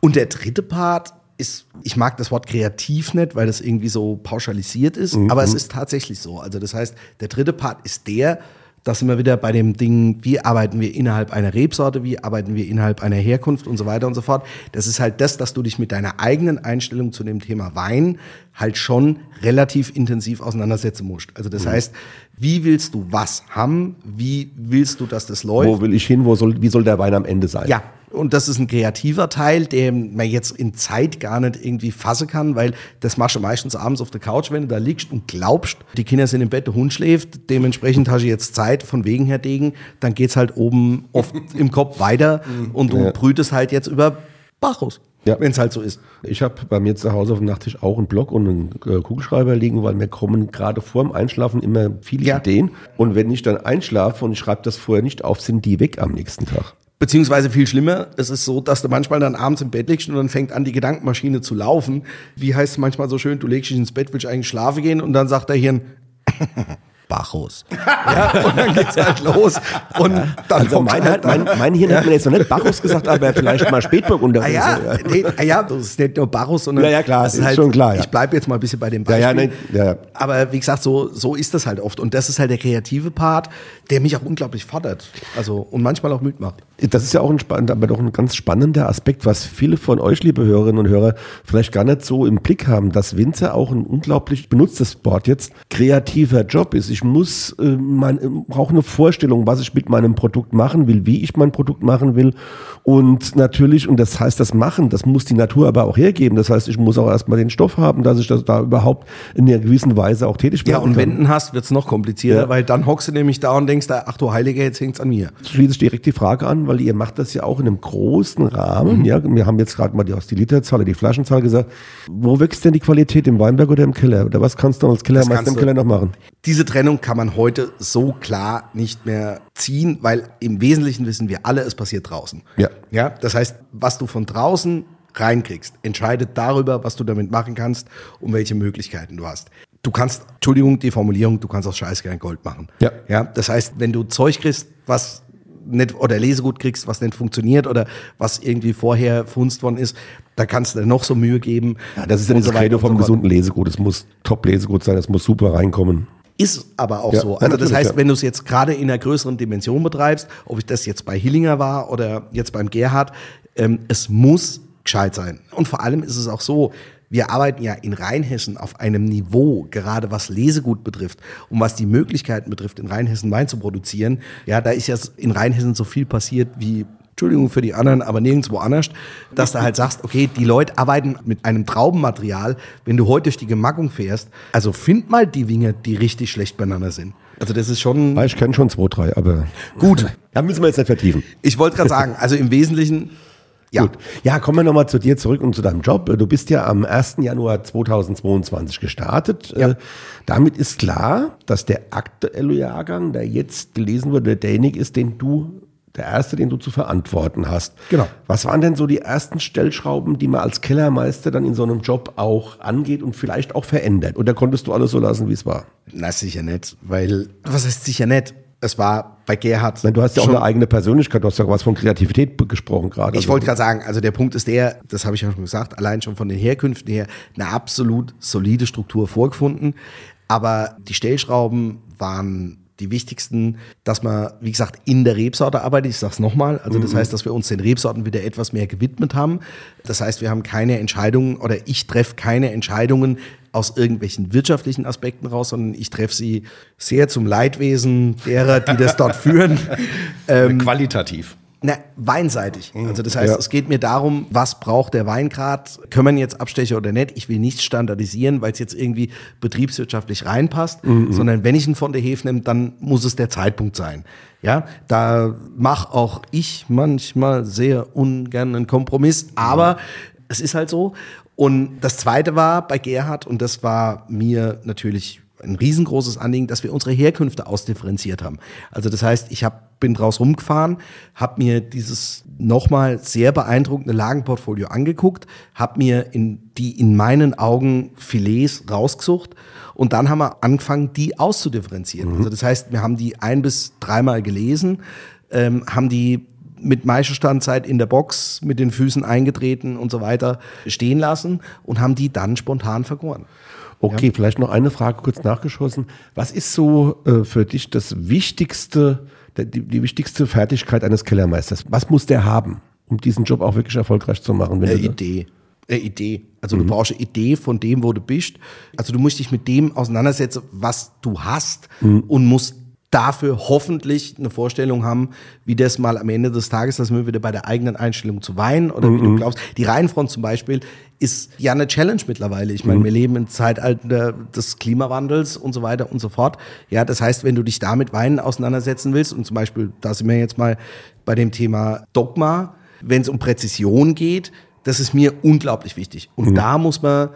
S1: Und der dritte Part ist, ich mag das Wort kreativ nicht, weil das irgendwie so pauschalisiert ist, mhm. aber es ist tatsächlich so. Also das heißt, der dritte Part ist der, Da sind wir wieder bei dem Ding, wie arbeiten wir innerhalb einer Rebsorte, wie arbeiten wir innerhalb einer Herkunft und so weiter und so fort. Das ist halt das, dass du dich mit deiner eigenen Einstellung zu dem Thema Wein halt schon relativ intensiv auseinandersetzen musst. Also das mhm. heißt, wie willst du was haben? Wie willst du, dass das läuft?
S2: Wo will ich hin? Wo soll, wie soll der Wein am Ende sein?
S1: Ja, und das ist ein kreativer Teil, den man jetzt in Zeit gar nicht irgendwie fassen kann, weil das machst du meistens abends auf der Couch, wenn du da liegst und glaubst, die Kinder sind im Bett, der Hund schläft, dementsprechend hast du jetzt Zeit, von wegen her Degen, dann geht's halt oben oft im Kopf weiter und du ja. brütest halt jetzt über Bacchus. Ja. Wenn es halt so ist.
S2: Ich habe bei mir zu Hause auf dem Nachttisch auch einen Block und einen äh, Kugelschreiber liegen, weil mir kommen gerade vor dem Einschlafen immer viele ja. Ideen. Und wenn ich dann einschlafe und ich schreibe das vorher nicht auf, sind die weg am nächsten Tag.
S1: Beziehungsweise viel schlimmer, es ist so, dass du manchmal dann abends im Bett liegst und dann fängt an, die Gedankenmaschine zu laufen. Wie heißt es manchmal so schön, du legst dich ins Bett, willst eigentlich schlafen gehen und dann sagt der Hirn, Bacchus. ja, und dann geht's halt los. Und dann
S2: also mein, halt mein, mein Hirn ja. hat mir jetzt noch nicht Bacchus gesagt, aber vielleicht mal Spätburg unter
S1: ah, ja, so. nee, ah, ja, das ist nicht nur Bacchus, sondern
S2: ja, ja, klar, das ist, halt, schon klar.
S1: Ja. Ich bleibe jetzt mal ein bisschen bei dem Beispiel. Ja, ja, nee, ja. Aber wie gesagt, so, so ist das halt oft. Und das ist halt der kreative Part, der mich auch unglaublich fordert. Also, und manchmal auch müde macht.
S2: Das ist ja auch ein spannender, aber doch ein ganz spannender Aspekt, was viele von euch, liebe Hörerinnen und Hörer, vielleicht gar nicht so im Blick haben, dass Winzer auch ein unglaublich benutztes Wort jetzt kreativer Job ist. Ich muss, äh, mein, äh, brauche eine Vorstellung, was ich mit meinem Produkt machen will, wie ich mein Produkt machen will. Und natürlich, und das heißt, das Machen, das muss die Natur aber auch hergeben. Das heißt, ich muss auch erstmal den Stoff haben, dass ich das da überhaupt in einer gewissen Weise auch tätig
S1: werden Ja, und wenn du hast, wird's noch komplizierter, ja. weil dann hockst du nämlich da und denkst, ach du Heilige, jetzt hängt's an mir.
S2: Schließe ich direkt die Frage an, weil ihr macht das ja auch in einem großen Rahmen. Mhm. Ja, wir haben jetzt gerade mal die, aus die Literzahl, die Flaschenzahl gesagt. Wo wächst denn die Qualität im Weinberg oder im Keller? Oder was kannst du als Kellermeister im Keller noch machen?
S1: Diese Trennung kann man heute so klar nicht mehr ziehen, weil im Wesentlichen wissen wir alle, es passiert draußen. Ja. Ja, das heißt, was du von draußen reinkriegst, entscheidet darüber, was du damit machen kannst und welche Möglichkeiten du hast. Du kannst, Entschuldigung, die Formulierung, du kannst aus Scheiß kein Gold machen. Ja. Ja, das heißt, wenn du Zeug kriegst, was nicht oder Lesegut kriegst, was nicht funktioniert oder was irgendwie vorher funzt worden ist, da kannst du noch so Mühe geben.
S2: Ja, das ist ja so Credo vom so gesunden Lesegut. Es muss Top-Lesegut sein, es muss super reinkommen.
S1: Ist aber auch ja, so. Also das heißt, ja. wenn du es jetzt gerade in einer größeren Dimension betreibst, ob ich das jetzt bei Hillinger war oder jetzt beim Gerhard, ähm, es muss gescheit sein. Und vor allem ist es auch so, wir arbeiten ja in Rheinhessen auf einem Niveau, gerade was Lesegut betrifft und was die Möglichkeiten betrifft, in Rheinhessen Wein zu produzieren. Ja, da ist ja in Rheinhessen so viel passiert wie Entschuldigung für die anderen, aber nirgendwo anders, dass du halt sagst, okay, die Leute arbeiten mit einem Traubenmaterial, wenn du heute durch die Gemackung fährst, also find mal die Winge, die richtig schlecht beieinander sind. Also das ist schon.
S2: Ich kenne schon zwei, drei, aber.
S1: Gut.
S2: Da müssen wir jetzt nicht vertiefen.
S1: Ich wollte gerade sagen, also im Wesentlichen
S2: ja. Gut. Ja, kommen wir nochmal zu dir zurück und zu deinem Job. Du bist ja am 1. Januar 2022 gestartet. Ja. Äh, damit ist klar, dass der aktuelle Jahrgang, der jetzt gelesen wurde, derjenige ist, den du der erste, den du zu verantworten hast. Genau. Was waren denn so die ersten Stellschrauben, die man als Kellermeister dann in so einem Job auch angeht und vielleicht auch verändert? Oder konntest du alles so lassen, wie es war?
S1: Na, sicher nicht, weil, was heißt sicher nicht? es war bei Gerhard.
S2: Nein, du hast ja auch eine eigene Persönlichkeit, du hast ja was von Kreativität gesprochen gerade.
S1: Ich also. wollte gerade sagen, also der Punkt ist der, das habe ich ja schon gesagt, allein schon von den Herkünften her eine absolut solide Struktur vorgefunden. Aber die Stellschrauben waren die wichtigsten, dass man, wie gesagt, in der Rebsorte arbeitet. Ich sage es nochmal. Also das mhm. heißt, dass wir uns den Rebsorten wieder etwas mehr gewidmet haben. Das heißt, wir haben keine Entscheidungen oder ich treffe keine Entscheidungen aus irgendwelchen wirtschaftlichen Aspekten raus, sondern ich treffe sie sehr zum Leidwesen derer, die das dort führen.
S3: ähm, Qualitativ.
S1: Na, weinseitig. Mhm. Also das heißt, ja. es geht mir darum, was braucht der Weingrad? Können wir jetzt Abstecher oder nicht? Ich will nichts standardisieren, weil es jetzt irgendwie betriebswirtschaftlich reinpasst, mhm. sondern wenn ich ihn von der Hefe nehme, dann muss es der Zeitpunkt sein. Ja, da mache auch ich manchmal sehr ungern einen Kompromiss, aber es ist halt so. Und das zweite war bei Gerhard, und das war mir natürlich ein riesengroßes Anliegen, dass wir unsere Herkünfte ausdifferenziert haben. Also das heißt, ich hab, bin draus rumgefahren, habe mir dieses nochmal sehr beeindruckende Lagenportfolio angeguckt, habe mir in die in meinen Augen Filets rausgesucht und dann haben wir angefangen, die auszudifferenzieren. Mhm. Also das heißt, wir haben die ein bis dreimal gelesen, ähm, haben die mit Meisterstandzeit in der Box, mit den Füßen eingetreten und so weiter stehen lassen und haben die dann spontan vergoren.
S2: Okay, ja. vielleicht noch eine Frage kurz nachgeschossen. Was ist so äh, für dich das wichtigste, die, die, wichtigste Fertigkeit eines Kellermeisters? Was muss der haben, um diesen Job auch wirklich erfolgreich zu machen?
S1: Eine Idee. Eine Idee. Also mhm. du brauchst eine Idee von dem, wo du bist. Also du musst dich mit dem auseinandersetzen, was du hast mhm. und musst dafür hoffentlich eine Vorstellung haben, wie das mal am Ende des Tages, dass wir wieder bei der eigenen Einstellung zu weinen oder wie du mhm. glaubst. Die Reihenfront zum Beispiel ist ja eine Challenge mittlerweile. Ich meine, mhm. wir leben im Zeitalter des Klimawandels und so weiter und so fort. Ja, das heißt, wenn du dich da mit Weinen auseinandersetzen willst und zum Beispiel, da sind wir jetzt mal bei dem Thema Dogma, wenn es um Präzision geht, das ist mir unglaublich wichtig. Und mhm. da muss man,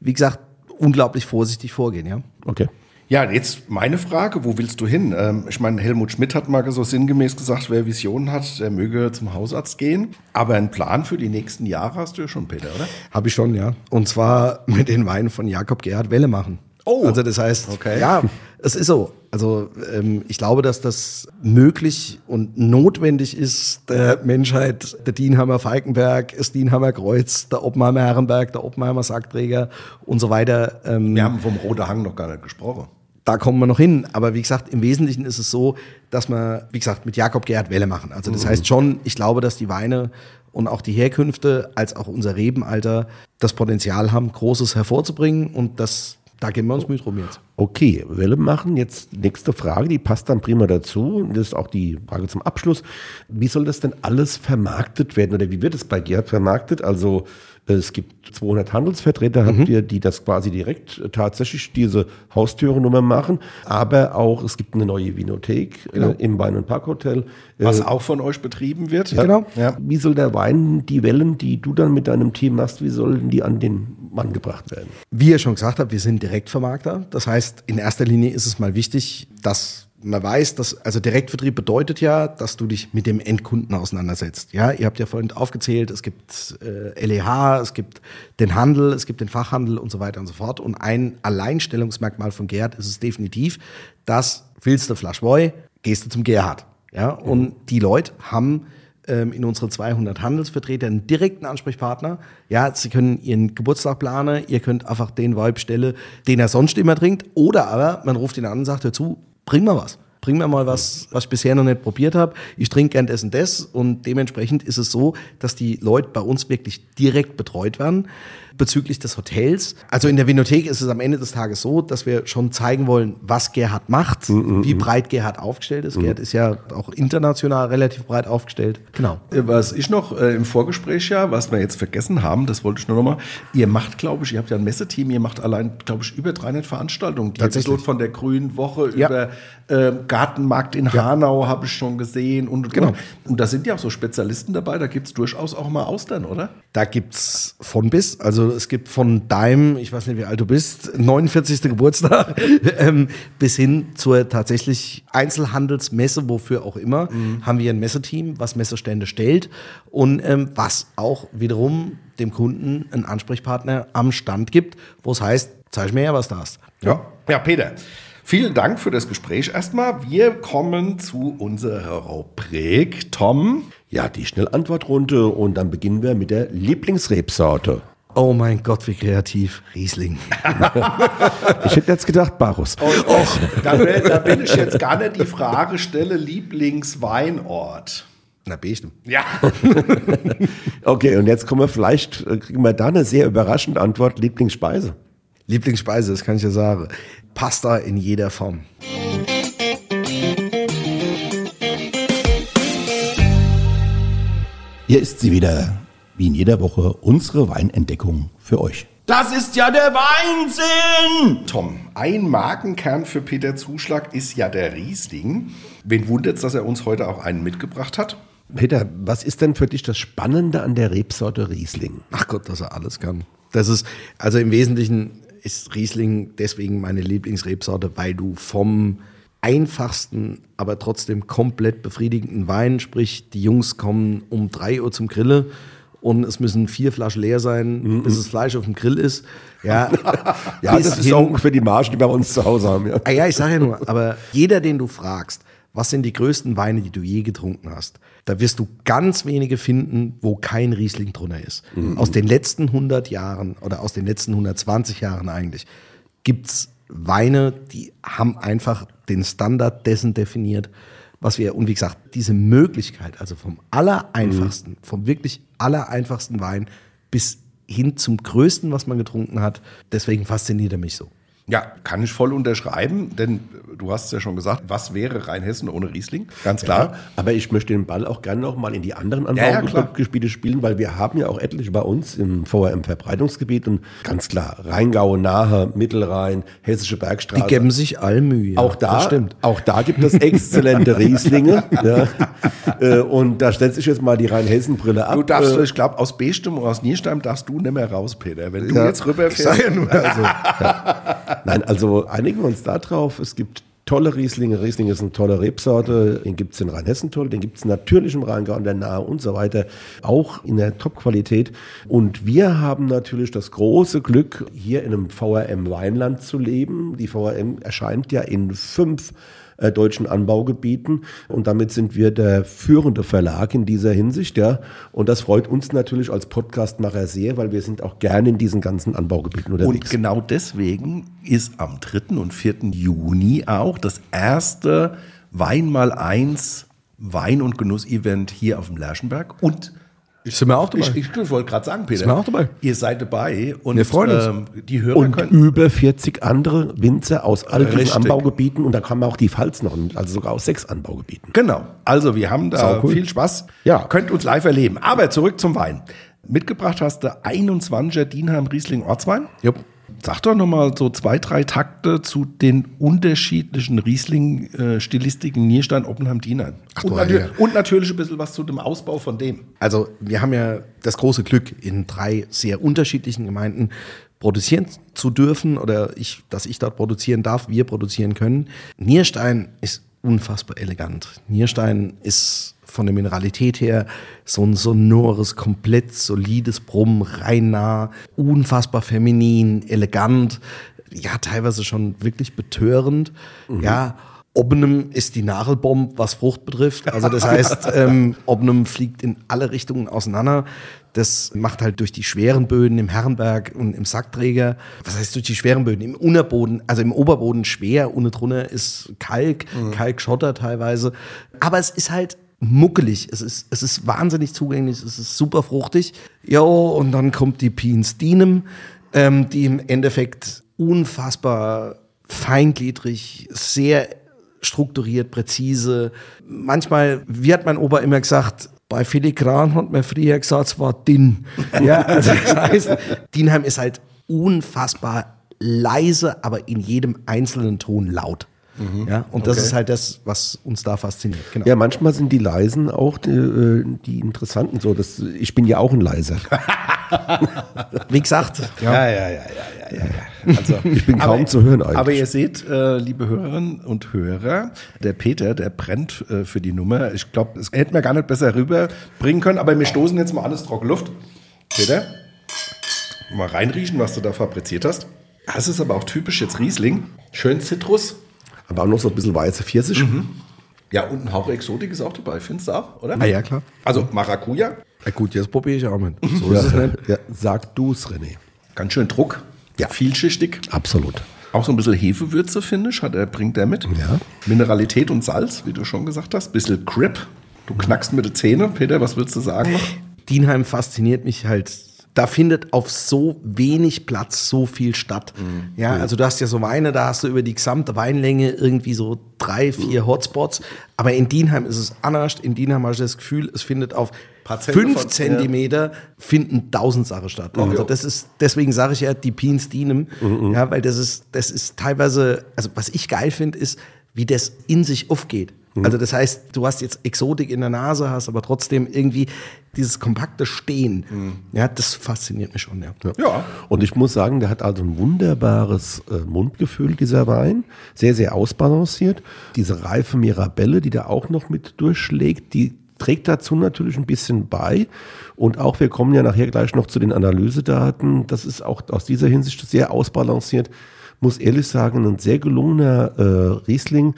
S1: wie gesagt, unglaublich vorsichtig vorgehen, ja.
S2: Okay.
S3: Ja, jetzt meine Frage, wo willst du hin? Ähm, ich meine, Helmut Schmidt hat mal so sinngemäß gesagt, wer Visionen hat, der möge zum Hausarzt gehen. Aber einen Plan für die nächsten Jahre hast du ja schon, Peter, oder?
S1: Habe ich schon, ja. Und zwar mit den Weinen von Jakob Gerhard Welle machen.
S3: Oh.
S1: Also das heißt, okay. ja, es ist so. Also ähm, ich glaube, dass das möglich und notwendig ist, der Menschheit, der Dienheimer Falkenberg, das Dienheimer Kreuz, der Oppenheimer Herrenberg, der Oppenheimer Sackträger und so weiter.
S3: Ähm, Wir haben vom Rote Hang noch gar nicht gesprochen.
S1: Da kommen wir noch hin. Aber wie gesagt, im Wesentlichen ist es so, dass wir, wie gesagt, mit Jakob Gerhard Welle machen. Also das mhm. heißt schon, ich glaube, dass die Weine und auch die Herkünfte als auch unser Rebenalter das Potenzial haben, Großes hervorzubringen und das da geben wir uns Mühe drum jetzt.
S2: Okay, Welle machen. Jetzt nächste Frage, die passt dann prima dazu. Das ist auch die Frage zum Abschluss. Wie soll das denn alles vermarktet werden oder wie wird es bei Gerhard vermarktet? Also es gibt 200 Handelsvertreter, mhm. habt ihr, die das quasi direkt tatsächlich diese Haustürennummer machen. Aber auch es gibt eine neue Vinothek genau. äh, im Wein- und Parkhotel.
S3: Was äh, auch von euch betrieben wird.
S2: Ja, genau. Ja. Wie soll der Wein, die Wellen, die du dann mit deinem Team machst, wie sollen die an den Mann gebracht werden?
S1: Wie ihr schon gesagt habt, wir sind Direktvermarkter. Das heißt, in erster Linie ist es mal wichtig, dass man weiß, dass, also Direktvertrieb bedeutet ja, dass du dich mit dem Endkunden auseinandersetzt. Ja, ihr habt ja vorhin aufgezählt, es gibt äh, LEH, es gibt den Handel, es gibt den Fachhandel und so weiter und so fort. Und ein Alleinstellungsmerkmal von Gerhard ist es definitiv, dass willst du Flaschwoi, gehst du zum Gerhard. Ja, und mhm. die Leute haben ähm, in unsere 200 Handelsvertreter einen direkten Ansprechpartner. Ja, sie können ihren Geburtstag planen, ihr könnt einfach den Vibe stellen, den er sonst immer trinkt. Oder aber man ruft ihn an und sagt, hör zu, bring mal was. Bring mir mal was, was ich bisher noch nicht probiert habe. Ich trinke gern das und das. Und dementsprechend ist es so, dass die Leute bei uns wirklich direkt betreut werden bezüglich des Hotels. Also in der Vinothek ist es am Ende des Tages so, dass wir schon zeigen wollen, was Gerhard macht, mm -mm. wie breit Gerhard aufgestellt ist. Mm. Gerhard ist ja auch international relativ breit aufgestellt.
S3: Genau. Was ich noch äh, im Vorgespräch ja, was wir jetzt vergessen haben, das wollte ich nur noch mal. Ihr macht, glaube ich, ihr habt ja ein Messeteam, ihr macht allein, glaube ich, über 300 Veranstaltungen. Die Episode von der Grünen Woche ja. über äh, Gartenmarkt in ja. Hanau habe ich schon gesehen und, und
S1: genau.
S3: Und da sind ja auch so Spezialisten dabei, da gibt es durchaus auch mal Austern, oder?
S1: Da gibt es von bis, also es gibt von deinem, ich weiß nicht, wie alt du bist, 49. Geburtstag, ähm, bis hin zur tatsächlich Einzelhandelsmesse, wofür auch immer, mhm. haben wir ein Messeteam, was Messestände stellt und ähm, was auch wiederum dem Kunden einen Ansprechpartner am Stand gibt, wo es heißt, zeig mir ja, was da hast.
S3: Ja, ja Peter. Vielen Dank für das Gespräch erstmal. Wir kommen zu unserer Rubrik. Tom.
S2: Ja, die Schnellantwortrunde und dann beginnen wir mit der Lieblingsrebsorte.
S1: Oh mein Gott, wie kreativ. Riesling.
S2: ich hätte jetzt gedacht, Barus.
S3: Oh, da, da will ich jetzt gar nicht die Frage stelle, Lieblingsweinort.
S1: Na, bestimmt.
S3: Ja.
S2: okay, und jetzt kommen wir vielleicht, äh, kriegen wir da eine sehr überraschende Antwort, Lieblingsspeise.
S1: Lieblingsspeise, das kann ich ja sagen. Pasta in jeder Form.
S2: Hier ist sie wieder, wie in jeder Woche, unsere Weinentdeckung für euch.
S3: Das ist ja der Weinsinn! Tom, ein Markenkern für Peter Zuschlag ist ja der Riesling. Wen wundert es, dass er uns heute auch einen mitgebracht hat?
S2: Peter, was ist denn für dich das Spannende an der Rebsorte Riesling?
S1: Ach Gott, dass er alles kann. Das ist, also im Wesentlichen ist Riesling deswegen meine Lieblingsrebsorte, weil du vom einfachsten, aber trotzdem komplett befriedigenden Wein, sprich die Jungs kommen um drei Uhr zum Grille und es müssen vier Flaschen leer sein, mhm. bis das Fleisch auf dem Grill ist.
S2: Ja, ja das ist auch ungefähr die Marge, die wir bei uns zu Hause haben. Ja,
S1: ah, ja ich sage ja nur, aber jeder, den du fragst, was sind die größten Weine, die du je getrunken hast, da wirst du ganz wenige finden, wo kein Riesling drunter ist. Mhm. Aus den letzten 100 Jahren oder aus den letzten 120 Jahren eigentlich gibt's Weine, die haben einfach den Standard dessen definiert, was wir, und wie gesagt, diese Möglichkeit, also vom allereinfachsten, mhm. vom wirklich allereinfachsten Wein bis hin zum größten, was man getrunken hat, deswegen fasziniert er mich so.
S3: Ja, kann ich voll unterschreiben, denn du hast es ja schon gesagt, was wäre Rheinhessen ohne Riesling? Ganz klar.
S2: Ja, aber ich möchte den Ball auch gerne noch mal in die anderen Anbaugebiete ja, spielen, weil wir haben ja auch etliche bei uns im VRM-Verbreitungsgebiet und ganz klar, Rheingau, Nahe, Mittelrhein, Hessische Bergstraße.
S1: Die geben sich all Mühe.
S2: Auch da, stimmt. Auch da gibt es exzellente Rieslinge. ja. Äh, und da stellt sich jetzt mal die Rheinhessen-Brille ab.
S3: Du darfst, äh, ich glaube, aus Bestem und aus Nierstein darfst du nicht mehr raus, Peter. Wenn du jetzt rüberfährst. Ich ja nur, also,
S2: Nein, also einigen wir uns da drauf. Es gibt tolle Rieslinge. Riesling ist eine tolle Rebsorte. Den gibt es in Rheinhessen toll. Den gibt es natürlich im Rheingau in der Nahe und so weiter. Auch in der Top-Qualität. Und wir haben natürlich das große Glück, hier in einem VRM Weinland zu leben. Die VRM erscheint ja in fünf äh, deutschen Anbaugebieten. Und damit sind wir der führende Verlag in dieser Hinsicht. Ja. Und das freut uns natürlich als Podcastmacher sehr, weil wir sind auch gerne in diesen ganzen Anbaugebieten unterwegs.
S3: Und genau deswegen ist am 3. und 4. Juni auch das erste Wein mal eins Wein- und Genuss-Event hier auf dem Lerschenberg und
S1: ich sind wir auch dabei.
S3: Ich, ich wollte gerade sagen, Peter.
S1: Sind wir auch dabei.
S3: Ihr seid dabei
S1: und wir freuen uns. Ähm,
S2: die Hörer und können über 40 andere Winzer aus all diesen Richtig. Anbaugebieten und da kommen auch die Pfalz noch, also sogar aus sechs Anbaugebieten.
S3: Genau. Also wir haben da cool. viel Spaß. Ja. Könnt uns live erleben. Aber zurück zum Wein. Mitgebracht hast du 21er Dienheim Riesling Ortswein.
S1: Jupp.
S3: Sag doch nochmal so zwei, drei Takte zu den unterschiedlichen Riesling-Stilistiken Nierstein, Oppenheim, Dienern. Und, natür und, natürlich ein bisschen was zu dem Ausbau von dem.
S1: Also wir haben ja das große Glück, in drei sehr unterschiedlichen Gemeinden produzieren zu dürfen oder ich, dass ich dort produzieren darf, wir produzieren können. Nierstein ist unfassbar elegant. Nierstein ist von der Mineralität her so ein sonores, komplett solides Brummen, rein nah, unfassbar feminin, elegant, ja, teilweise schon wirklich betörend, mhm. ja. Obnem ist die Nagelbombe, was Frucht betrifft. Also das heißt, ähm, Obnem fliegt in alle Richtungen auseinander. Das macht halt durch die schweren Böden im Herrenberg und im Sackträger, was heißt durch die schweren Böden? Im Unterboden, also im Oberboden schwer, ohne drunter ist Kalk, mhm. Kalkschotter teilweise. Aber es ist halt muckelig. Es ist, es ist wahnsinnig zugänglich, es ist super fruchtig. Ja, und dann kommt die Pins Dienem, ähm, die im Endeffekt unfassbar feingliedrig, sehr strukturiert, präzise. Manchmal, wie hat mein Opa immer gesagt, bei Filigran hat man früher gesagt, es war DIN. ja, also das heißt, Dienheim ist halt unfassbar leise, aber in jedem einzelnen Ton laut. Mhm. Ja, und das okay. ist halt das, was uns da fasziniert.
S2: Genau. Ja, manchmal sind die Leisen auch die, äh, die interessanten. So, das, ich bin ja auch ein Leiser.
S1: Wie gesagt.
S3: Ja, ja, ja, ja, ja. ja,
S2: Also, ich bin kaum aber, zu hören
S3: eigentlich. Aber ihr seht, äh, liebe Hörerinnen und Hörer, der Peter, der brennt äh, für die Nummer. Ich glaube, es hätten wir gar nicht besser rüberbringen können, aber wir stoßen jetzt mal alles trocken Luft. Peter, mal reinriechen, was du da fabriziert hast. Das ist aber auch typisch jetzt Riesling. Schön Zitrus.
S2: Aber auch noch so ein bisschen weiße Pfirsich. Mhm.
S3: Ja, und ein Hauch Exotik ist auch dabei, findest du auch, oder?
S1: Ah, ja, klar.
S3: Also Maracuja.
S1: Ja, gut, jetzt probiere ich auch mit.
S2: So ja, ist es nicht. Ja, sag du es, René.
S3: Ganz schön Druck. Ja. Vielschichtig.
S2: Absolut.
S3: Auch so ein bisschen Hefewürze, finde ich, hat er, bringt er mit.
S2: Ja.
S3: Mineralität und Salz, wie du schon gesagt hast. Bisschen Grip. Du knackst mit den Zähnen. Peter, was willst du sagen noch?
S1: Dienheim fasziniert mich halt da findet auf so wenig Platz so viel statt. Mhm. Ja, also du hast ja so Weine, da hast du über die gesamte Weinlänge irgendwie so drei, vier mhm. Hotspots. Aber in Dienheim ist es anders. In Dienheim habe ich das Gefühl, es findet auf fünf von, Zentimeter ja. finden tausend Sachen statt. Mhm. Also das ist, deswegen sage ich ja die Pins Dienem. Mhm. Ja, weil das ist, das ist teilweise, also was ich geil finde, ist, wie das in sich aufgeht. Mhm. Also das heißt, du hast jetzt Exotik in der Nase, hast aber trotzdem irgendwie dieses kompakte Stehen. Mhm. Ja, das fasziniert mich schon. Ja.
S2: ja. Ja. Und ich muss sagen, der hat also ein wunderbares äh, Mundgefühl, dieser Wein. Sehr, sehr ausbalanciert. Diese reife Mirabelle, die da auch noch mit durchschlägt, die trägt dazu natürlich ein bisschen bei. Und auch wir kommen ja nachher gleich noch zu den Analysedaten. Das ist auch aus dieser Hinsicht sehr ausbalanciert. Muss ehrlich sagen, ein sehr gelungener äh, Riesling.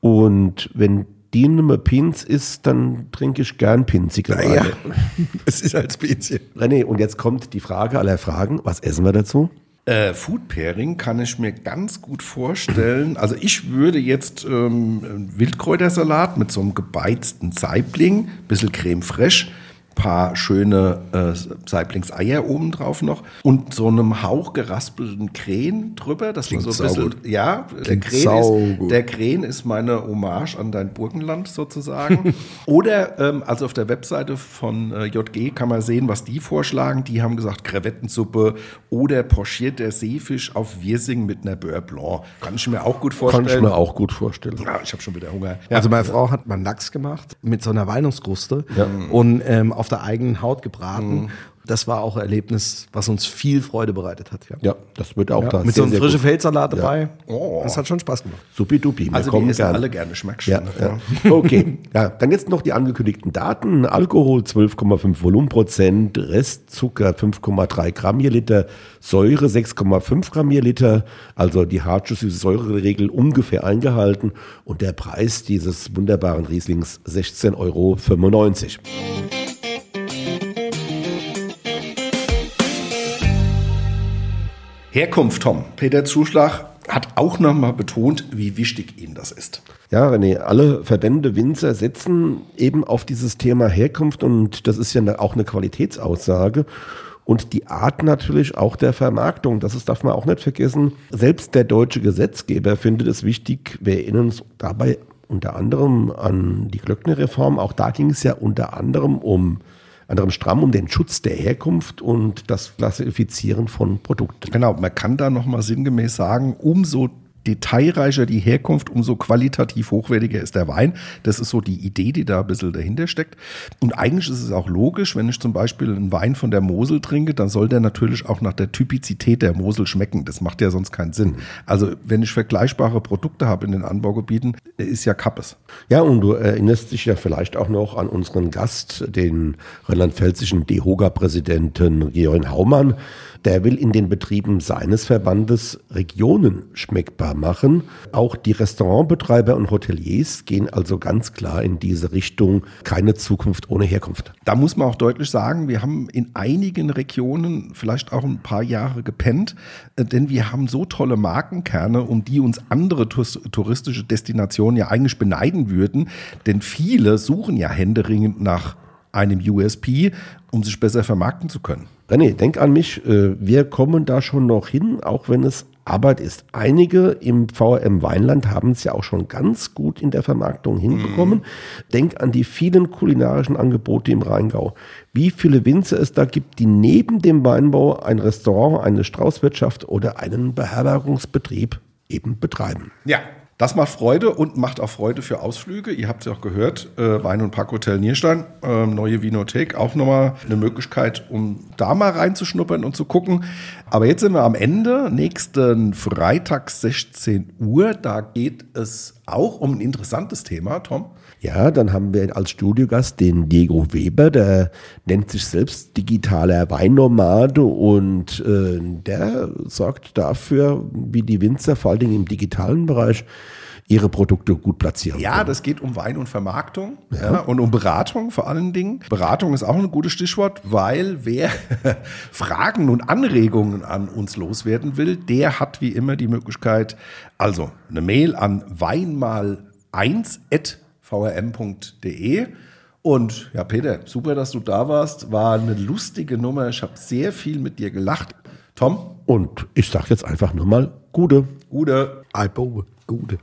S2: Und wenn die Nummer Pins ist, dann trinke ich gern pinzige Weine.
S3: Ja, es ist als Spezie.
S2: René, und jetzt kommt die Frage aller Fragen. Was essen wir dazu?
S3: Äh, Food Pairing kann ich mir ganz gut vorstellen. Also ich würde jetzt ähm, einen Wildkräutersalat mit so einem gebeizten Saibling, bisschen Creme fraiche, paar schöne äh, Saiblingseier oben drauf noch und so einem Hauch geraspelten Krähen drüber. Das
S1: Klingt
S3: war so ein bisschen, ja, der
S1: Klingt
S3: Krähen, ist, der Krähen ist meine Hommage an dein Burgenland sozusagen. Oder, ähm, also auf der Webseite von äh, JG kann man sehen, was die vorschlagen. Die haben gesagt Krevettensuppe oder pochierter Seefisch auf Wirsing mit einer Beurre Blanc. Kann ich mir auch gut vorstellen.
S2: Kann ich mir auch gut vorstellen.
S3: Ja, ich habe schon wieder Hunger. Ja.
S1: Also meine Frau hat mal Lachs gemacht mit so einer Walnusskruste und ähm, auf der eigenen Haut gebraten. Das war auch ein Erlebnis, was uns viel Freude bereitet hat. Ja.
S2: Ja, das wird auch da
S1: mit so einem frischen Feldsalat dabei.
S3: Oh.
S1: Das hat schon Spaß gemacht.
S2: Supidupi. wir
S3: also
S2: kommen
S3: die essen
S2: gern.
S3: alle gerne Schmackschen.
S2: Ja, ja. Okay, ja, dann jetzt noch die angekündigten Daten. Alkohol 12,5 Volumenprozent, Restzucker 5,3 Gramm je Liter, Säure 6,5 Gramm je Liter, also die Hartschuss-süße Säureregel ungefähr eingehalten und der Preis dieses wunderbaren Rieslings 16,95 Euro.
S3: Herkunft, Tom. Peter Zuschlag hat auch nochmal betont, wie wichtig Ihnen das ist.
S2: Ja, René, alle Verbände Winzer setzen eben auf dieses Thema Herkunft und das ist ja ne- auch eine Qualitätsaussage. Und die Art natürlich auch der Vermarktung, das ist, darf man auch nicht vergessen. Selbst der deutsche Gesetzgeber findet es wichtig, wir erinnern uns dabei unter anderem an die Glöckner-Reform. Auch da ging es ja unter anderem um anderem stramm um den Schutz der Herkunft und das Klassifizieren von Produkten.
S3: Genau, man kann da nochmal sinngemäß sagen, umso detailreicher die Herkunft, umso qualitativ hochwertiger ist der Wein. Das ist so die Idee, die da ein bisschen dahinter steckt. Und eigentlich ist es auch logisch, wenn ich zum Beispiel einen Wein von der Mosel trinke, dann soll der natürlich auch nach der Typizität der Mosel schmecken. Das macht ja sonst keinen Sinn. Also wenn ich vergleichbare Produkte habe in den Anbaugebieten, ist ja Kappes.
S2: Ja, und du erinnerst dich ja vielleicht auch noch an unseren Gast, den rheinland-pfälzischen DEHOGA-Präsidenten Georg Haumann. Der will in den Betrieben seines Verbandes Regionen schmeckbar machen. Auch die Restaurantbetreiber und Hoteliers gehen also ganz klar in diese Richtung. Keine Zukunft ohne Herkunft.
S3: Da muss man auch deutlich sagen, wir haben in einigen Regionen vielleicht auch ein paar Jahre gepennt, äh, denn wir haben so tolle Markenkerne, um die uns andere touristische Destinationen ja eigentlich beneiden würden. Denn viele suchen ja händeringend nach einem USP, um sich besser vermarkten zu können.
S2: René, denk an mich, äh, wir kommen da schon noch hin, auch wenn es Arbeit ist. Einige im VRM Weinland haben es ja auch schon ganz gut in der Vermarktung hinbekommen. Denk an die vielen kulinarischen Angebote im Rheingau. Wie viele Winzer es da gibt, die neben dem Weinbau ein Restaurant, eine Straußwirtschaft oder einen Beherbergungsbetrieb eben betreiben.
S3: Ja. Das macht Freude und macht auch Freude für Ausflüge. Ihr habt es ja auch gehört, äh, Wein- und Parkhotel Nierstein, ähm, neue Vinothek, auch nochmal eine Möglichkeit, um da mal reinzuschnuppern und zu gucken. Aber jetzt sind wir am Ende, nächsten Freitag 16 Uhr. Da geht es auch um ein interessantes Thema, Tom.
S2: Ja, dann haben wir als Studiogast den Diego Weber, der nennt sich selbst digitaler Weinnomade und äh, der sorgt dafür, wie die Winzer vor allen Dingen im digitalen Bereich ihre Produkte gut platzieren.
S3: Ja,
S2: können.
S3: das geht um Wein und Vermarktung ja. und um Beratung vor allen Dingen. Beratung ist auch ein gutes Stichwort, weil wer Fragen und Anregungen an uns loswerden will, der hat wie immer die Möglichkeit, also eine Mail an weinmal1.vrm.de. Und ja, Peter, super, dass du da warst. War eine lustige Nummer. Ich habe sehr viel mit dir gelacht. Tom?
S2: Und ich sage jetzt einfach nur mal Gute.
S3: Gute.
S1: Alpo, gute.